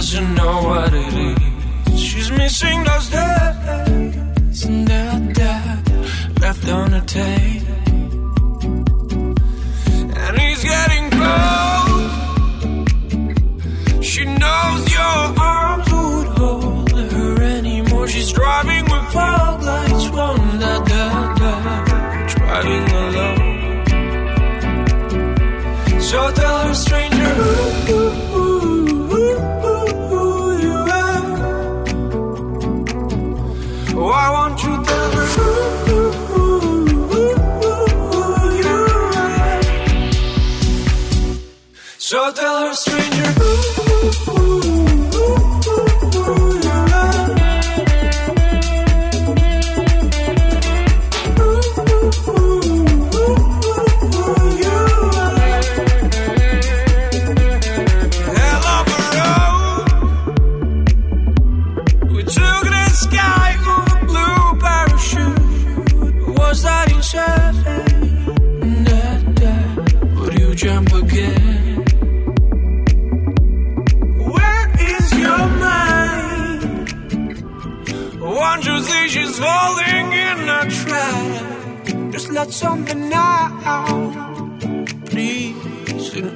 doesn't know what it is. She's missing those days and that that left on the tape. And he's getting cold. She knows your arms would hold her anymore. She's driving with fog lights da da da. Driving alone. So tell her, stranger,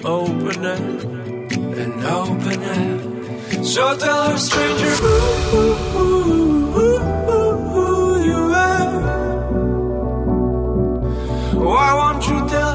open it and open it. So tell her, stranger, who you are. Why won't you tell?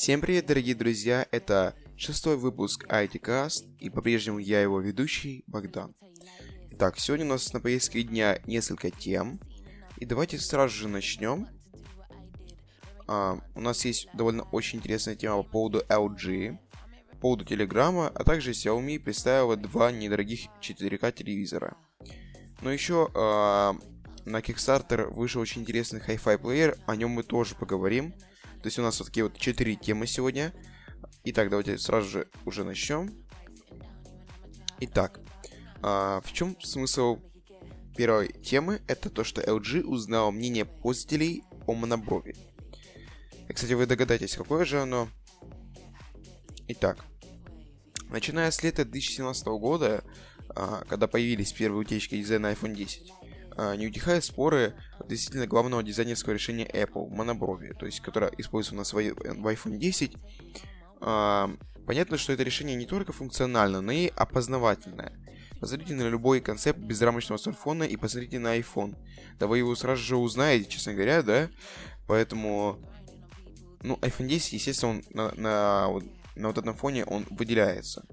Всем привет, дорогие друзья! Это шестой выпуск ITCast, и по-прежнему я его ведущий, Богдан. Итак, сегодня у нас на повестке дня несколько тем, и давайте сразу же начнем. А, у нас есть довольно очень интересная тема по поводу LG, по поводу Телеграма, а также Xiaomi представила два недорогих 4К телевизора. Но еще а, на Kickstarter вышел очень интересный Hi-Fi плеер, о нем мы тоже поговорим. То есть у нас вот такие вот четыре темы сегодня. Итак, давайте сразу же уже начнем. Итак, а, в чем смысл первой темы? Это то, что LG узнал мнение пользователей о моноброви. И, кстати, вы догадаетесь, какое же оно. Итак, начиная с лета 2017 года, а, когда появились первые утечки дизайна iPhone 10, а, не утихают споры относительно главного дизайнерского решения Apple, моноброви, то есть, которое используется у нас в iPhone 10. А, Понятно, что это решение не только функционально, но и опознавательное. Посмотрите на любой концепт безрамочного смартфона и посмотрите на iPhone. Да вы его сразу же узнаете, честно говоря, да? Поэтому, ну, iPhone 10, естественно, он на, на, на вот этом фоне он выделяется.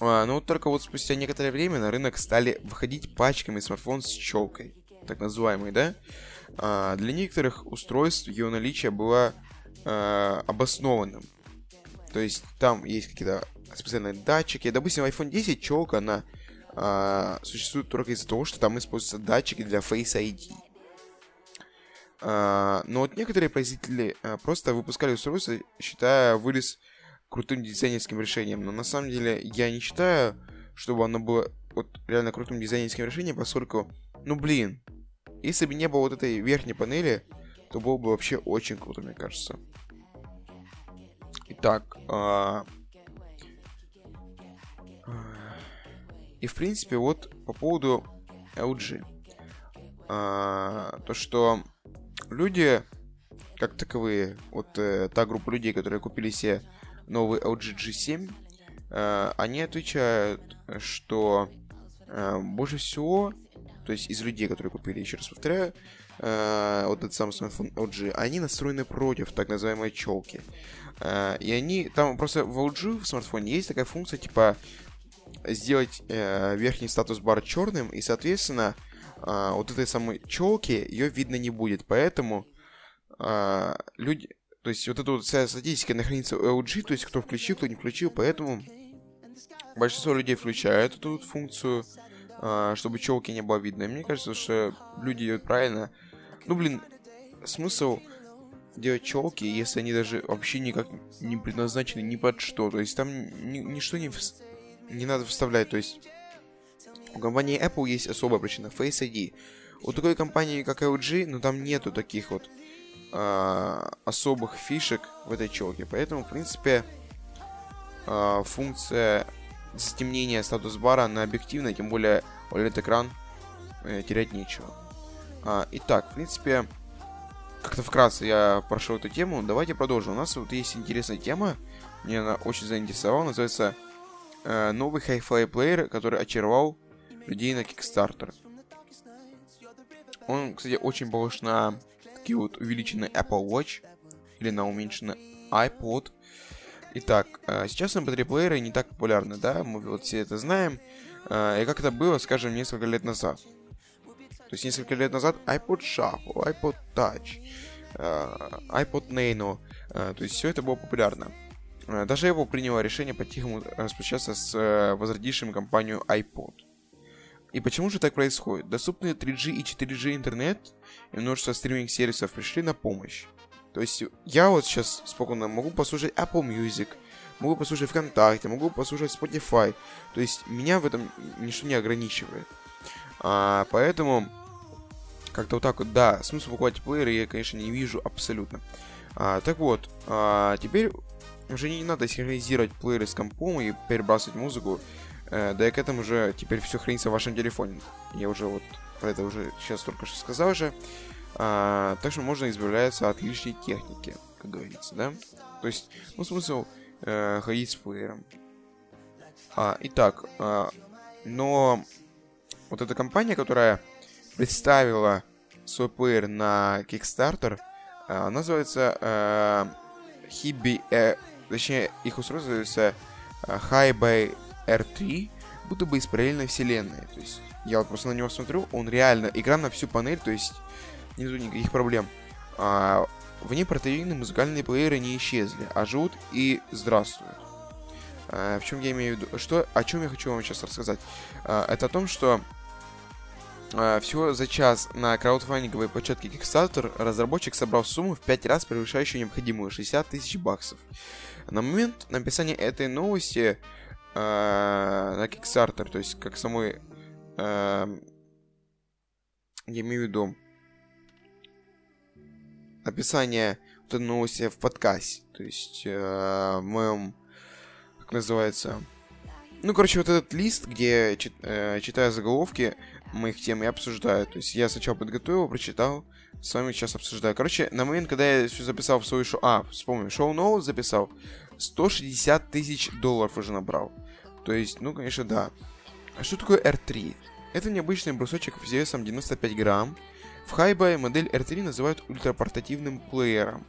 А, но вот только вот спустя некоторое время на рынок стали выходить пачками смартфон с челкой, так называемый, да? А, для некоторых устройств его наличие было а, обоснованным. То есть там есть какие-то специальные датчики. Допустим, iPhone 10 челка, она а, существует только из-за того, что там используются датчики для Face ID. А, но вот некоторые производители а, просто выпускали устройство, считая вылез крутым дизайнерским решением. Но на самом деле я не считаю, чтобы оно было вот реально крутым дизайнерским решением, поскольку, ну блин, если бы не было вот этой верхней панели, то было бы вообще очень круто, мне кажется. Итак, а... и в принципе вот по поводу LG. А, то, что люди, как таковые, вот э, та группа людей, которые купили себе новый LG G7, э, они отвечают, что э, больше всего, то есть из людей, которые купили, еще раз повторяю, э, вот этот самый смартфон LG, они настроены против так называемой челки. Э, и они, там просто в LG в смартфоне есть такая функция, типа, сделать э, верхний статус-бар черным, и, соответственно, э, вот этой самой челки ее видно не будет. Поэтому э, люди... То есть вот эта вот вся статистика нахранится у LG, то есть кто включил, кто не включил, поэтому большинство людей включают эту вот функцию, э, чтобы челки не было видно. И мне кажется, что люди делают правильно. Ну, блин, смысл делать челки, если они даже вообще никак не предназначены ни под что. То есть там ни, ничто не, не надо вставлять. То есть у компании Apple есть особая причина Face ID. У такой компании, как LG, ну там нету таких вот э, особых фишек в этой челке. Поэтому, в принципе, э, функция затемнения статус-бара на объективной, тем более OLED-экран, э, терять нечего. А, итак, в принципе, как-то вкратце я прошел эту тему. Давайте продолжим. У нас вот есть интересная тема. Мне она очень заинтересовала. Называется э, новый Hi-Fi плеер, который очаровал людей на Kickstarter. Он, кстати, очень похож на такие вот увеличенные Apple Watch или на уменьшенный iPod. Итак, э, сейчас MP3 плееры не так популярны, да, мы вот все это знаем. Э, и как это было, скажем, несколько лет назад. То есть несколько лет назад iPod Shuffle, iPod Touch, э, iPod Nano, э, то есть все это было популярно. Э, даже Apple приняла решение по-тихому распрощаться с возродившим компанию iPod. И почему же так происходит? Доступные 3G и 4G интернет и множество стриминг-сервисов пришли на помощь. То есть я вот сейчас спокойно могу послушать Apple Music, могу послушать ВКонтакте, могу послушать Spotify. То есть меня в этом ничто не ограничивает. А, поэтому как-то вот так вот, да, смысл покупать плееры я, конечно, не вижу абсолютно. А, так вот, а, теперь уже не надо синхронизировать плееры с компом и перебрасывать музыку. Э, да и к этому уже теперь все хранится в вашем телефоне. Я уже вот про это уже сейчас только что сказал же. А, так что можно избавляться от лишней техники, как говорится, да? То есть, ну, смысл э, ходить с плеером. А, итак, а, но вот эта компания, которая представила свой плеер на Kickstarter, э, называется э, Hibby, э, точнее, их устройство называется э, High R3, будто бы из параллельной вселенной. То есть, я вот просто на него смотрю, он реально, игра на всю панель, то есть, нету никаких проблем. А, в ней портативные музыкальные плееры не исчезли, а живут и здравствуют. А, в чем я имею в виду? Что, о чем я хочу вам сейчас рассказать? А, это о том, что а, всего за час на краудфандинговой площадке Kickstarter разработчик собрал сумму в 5 раз превышающую необходимую 60 тысяч баксов. На момент написания этой новости э, на Kickstarter, то есть как самой... Э, я имею в виду описание вот этой новости в подкасте, то есть э, в моем, как называется, ну, короче, вот этот лист, где чит, э, читаю заголовки, моих тем я обсуждаю. То есть я сначала подготовил, прочитал, с вами сейчас обсуждаю. Короче, на момент, когда я все записал в свою шоу... А, вспомнил, шоу ноут записал, 160 тысяч долларов уже набрал. То есть, ну, конечно, да. А что такое R3? Это необычный брусочек весом 95 грамм. В хайбай модель R3 называют ультрапортативным плеером.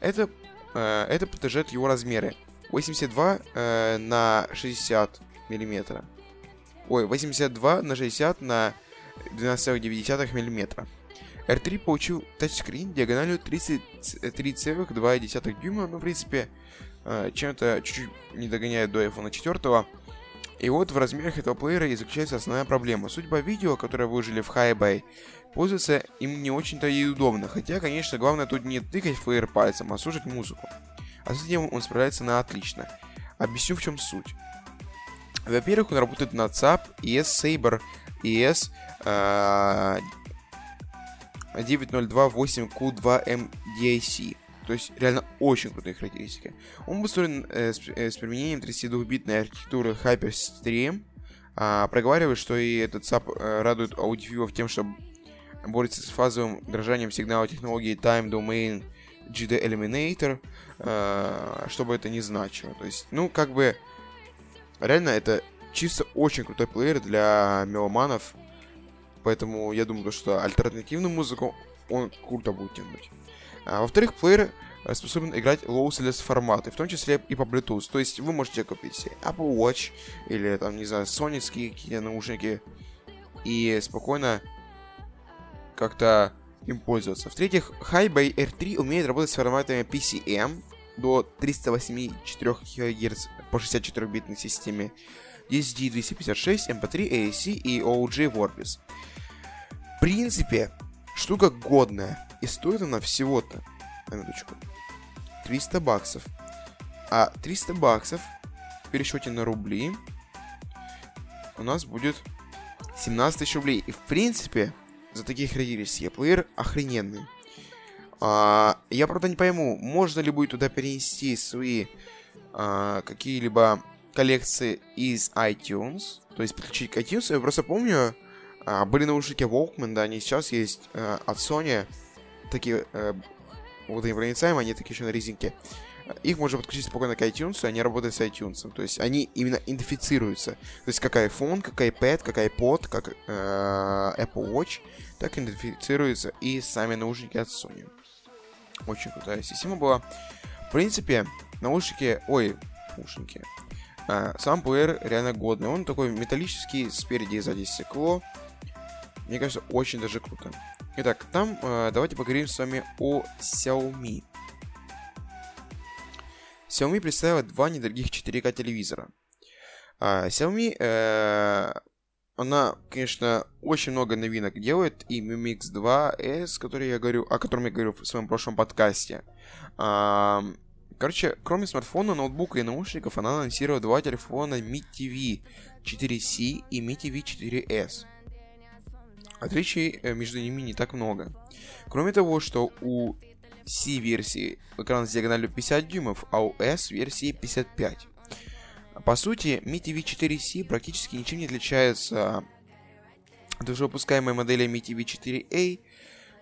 Это, э, это подтверждает его размеры. 82 э, на 60 миллиметра. Ой, 82 на 60 на 12,9 мм. R3 получил тачскрин диагональю 33,2 дюйма, ну, в принципе, э, чем-то чуть-чуть не догоняет до iPhone 4. И вот в размерах этого плеера и заключается основная проблема. Судьба видео, которое выжили в Hi-Bye, пользоваться им не очень-то и удобно. Хотя, конечно, главное тут не тыкать в плеер пальцем, а слушать музыку. А с этим он справляется на отлично. Объясню в чем суть. Во-первых, он работает на ЦАП, ES Saber, ES э, 9028Q2MDIC. То есть реально очень крутые характеристики. Он построен э, с, э, с применением 32-битной архитектуры Hyperstream. А, проговаривает, что и этот SAP э, радует аудиофилов тем, что борется с фазовым дрожанием сигнала технологии Time Domain GD Eliminator, э, что бы это ни значило. То есть, ну, как бы, реально это чисто очень крутой плеер для меломанов, поэтому я думаю, что альтернативную музыку он круто будет тянуть. А, во-вторых, плеер э, способен играть lossless форматы, в том числе и по Bluetooth. То есть вы можете купить Apple Watch или там, не знаю, сонецкие какие-то наушники и спокойно как-то им пользоваться. В-третьих, Hi-Bay R3 умеет работать с форматами PCM до 384 ГГц по 64-битной системе, DSD-256, MP3, AAC и OG Vorbis. В принципе, штука годная, и стоит она всего-то, на минуточку, 300 баксов. А 300 баксов в пересчете на рубли у нас будет 17 тысяч рублей. И в принципе, за такие характеристики. Плеер охрененный. А, я, правда, не пойму, можно ли будет туда перенести свои а, какие-либо коллекции из iTunes, то есть подключить к iTunes. Я просто помню, а, были наушники Walkman, да, они сейчас есть а, от Sony, такие а, вот они такие еще на резинке. Их можно подключить спокойно к iTunes, они работают с iTunes. То есть они именно идентифицируются. То есть как iPhone, как iPad, как iPod, как э, Apple Watch, так идентифицируются и сами наушники от Sony. Очень крутая система была. В принципе, наушники... Ой, наушники. А, сам плеер реально годный. Он такой металлический, спереди и сзади стекло. Мне кажется, очень даже круто. Итак, там э, давайте поговорим с вами о Xiaomi. Xiaomi представила два недорогих 4К телевизора. А, Xiaomi, э, она, конечно, очень много новинок делает, и Mi Mix 2S, который я говорю, о котором я говорю в своем прошлом подкасте. А, короче, кроме смартфона, ноутбука и наушников, она анонсировала два телефона Mi TV 4C и Mi TV 4S. Отличий э, между ними не так много. Кроме того, что у C-версии экран с диагональю 50 дюймов, а у S-версии 55. По сути, Mi TV 4C практически ничем не отличается от уже выпускаемой модели Mi TV 4A.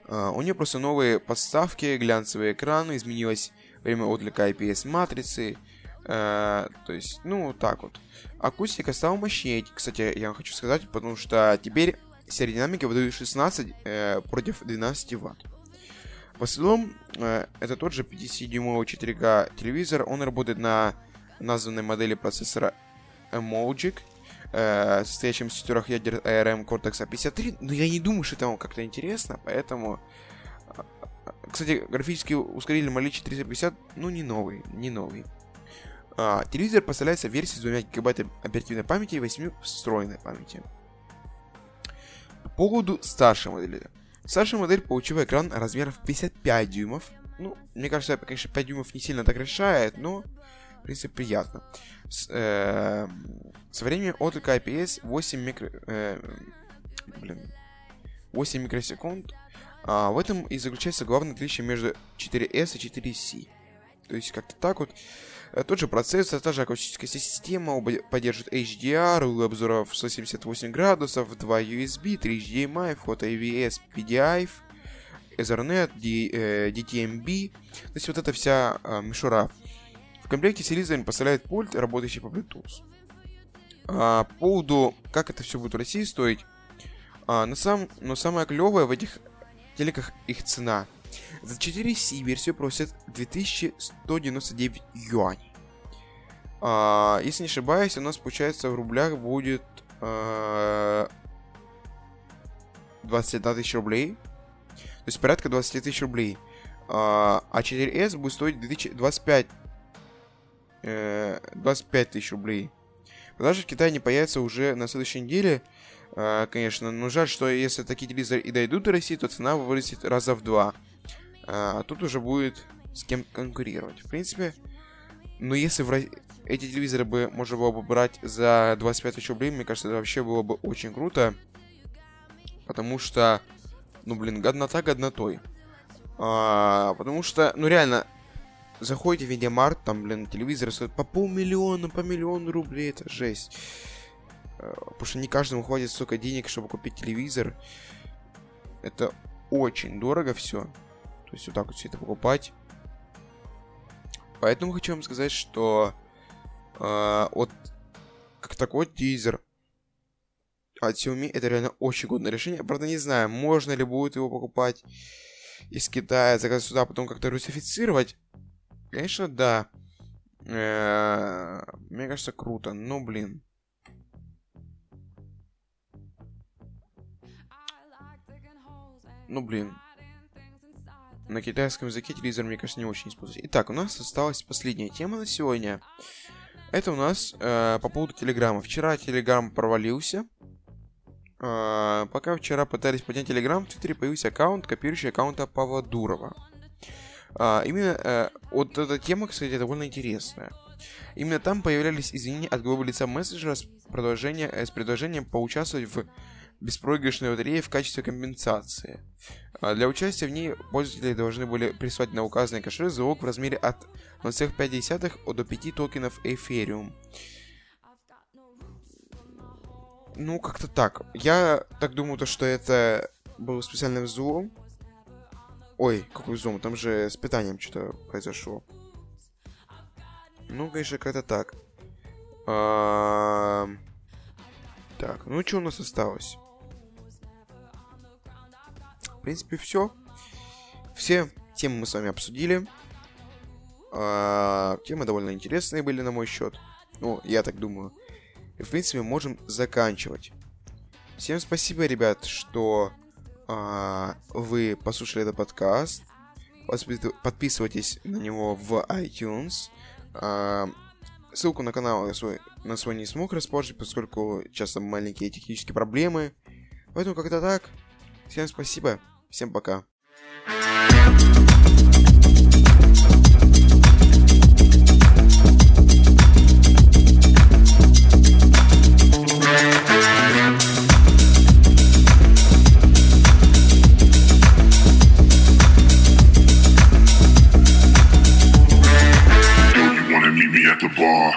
Uh, у нее просто новые подставки, глянцевый экран, изменилось время отклика IPS матрицы. Uh, то есть, ну, так вот. Акустика стала мощнее, кстати, я вам хочу сказать, потому что теперь серия выдают 16 uh, против 12 ватт. В основном, э, это тот же 50-дюймовый 4К телевизор. Он работает на названной модели процессора Emojic, э, состоящем из четырех ядер ARM Cortex A53. Но я не думаю, что это вам как-то интересно, поэтому... Э, кстати, графический ускоритель Malichi 350, ну, не новый, не новый. А, телевизор поставляется в версии с 2 гигабайтами оперативной памяти и 8 встроенной памяти. По поводу старшей модели. Старшая модель получила экран размеров 55 дюймов. Ну, мне кажется, конечно, 5 дюймов не сильно так решает, но, в принципе, приятно. С, э, со временем отклика IPS 8 микро... Э, блин, 8 микросекунд. А в этом и заключается главное отличие между 4S и 4C. То есть как-то так вот. Э, тот же процессор, та же акустическая система, оба HDR, угол обзоров 178 градусов, 2 USB, 3 HDMI, фото AVS, PDI, Ethernet, D, э, DTMB. То есть вот эта вся э, мишура. В комплекте с телевизором поставляет пульт, работающий по Bluetooth. А, по поводу, как это все будет в России стоить, а, на сам, но самое клевое в этих телеках их цена – за 4C версию просят 2199 юаней. А, если не ошибаюсь, у нас получается в рублях будет а, 21 тысяч рублей. То есть порядка 20 тысяч рублей. А, а 4S будет стоить 2025 э, 25 тысяч рублей. Продажи в Китае не появятся уже на следующей неделе, э, конечно. Но жаль, что если такие телевизоры и дойдут до России, то цена вырастет раза в два. А тут уже будет с кем конкурировать. В принципе, но если в Ро... эти телевизоры бы можно было бы брать за 25 тысяч рублей, мне кажется, это вообще было бы очень круто. Потому что Ну, блин, годнота годнотой. А, потому что, ну, реально, заходите в Media Markt, там, блин, телевизор стоит по полмиллиона, по миллиону рублей, это жесть. А, потому что не каждому хватит столько денег, чтобы купить телевизор. Это очень дорого все. То есть вот так вот все это покупать. Поэтому хочу вам сказать, что э, вот как такой тизер от Xiaomi это реально очень годное решение. Правда, не знаю, можно ли будет его покупать из Китая, заказать сюда, потом как-то русифицировать. Конечно, да. Э, мне кажется, круто. Но, блин. Ну, блин. На китайском языке телевизор, мне кажется, не очень используется. Итак, у нас осталась последняя тема на сегодня. Это у нас э, по поводу Телеграма. Вчера Телеграм провалился. Э, пока вчера пытались поднять Телеграм, в Твиттере появился аккаунт, копирующий аккаунта Павла Дурова. Э, именно э, вот эта тема, кстати, довольно интересная. Именно там появлялись извинения от главы лица мессенджера с, э, с предложением поучаствовать в беспроигрышной лотереи в качестве компенсации. А для участия в ней пользователи должны были прислать на указанный кошелек залог в размере от 0,5 до 5 токенов Ethereum. Ну, как-то так. Я так думаю, то, что это был специальный взлом. Ой, какой взлом? Там же с питанием что-то произошло. Ну, конечно, как-то так. Так, ну что у нас осталось? В принципе, все. Все темы мы с вами обсудили. А, темы довольно интересные были на мой счет. Ну, я так думаю. И, в принципе, можем заканчивать. Всем спасибо, ребят, что а, вы послушали этот подкаст. Подписывайтесь на него в iTunes. А, ссылку на канал на свой, на свой не смог расположить, поскольку часто маленькие технические проблемы. Поэтому как-то так. Всем спасибо. Всем пока.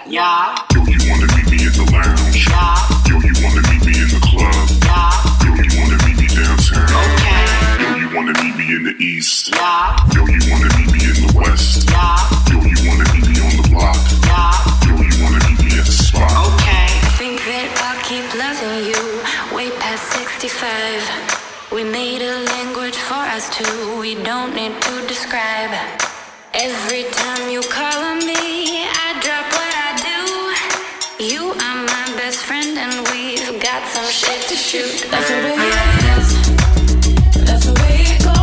Yeah. Yo, you wanna meet the east? Yeah. Yo, you wanna meet me in the west? Yeah. Yo, you wanna meet me on the block? Yeah. Yo, you wanna meet me at the spot? Okay. Think that I'll keep loving you way past 65. We made a language for us two, we don't need to describe. Every time you call on me, I drop what I do. You are my best friend, and we've got some shit to shoot. That's the way it is. That's the way it goes.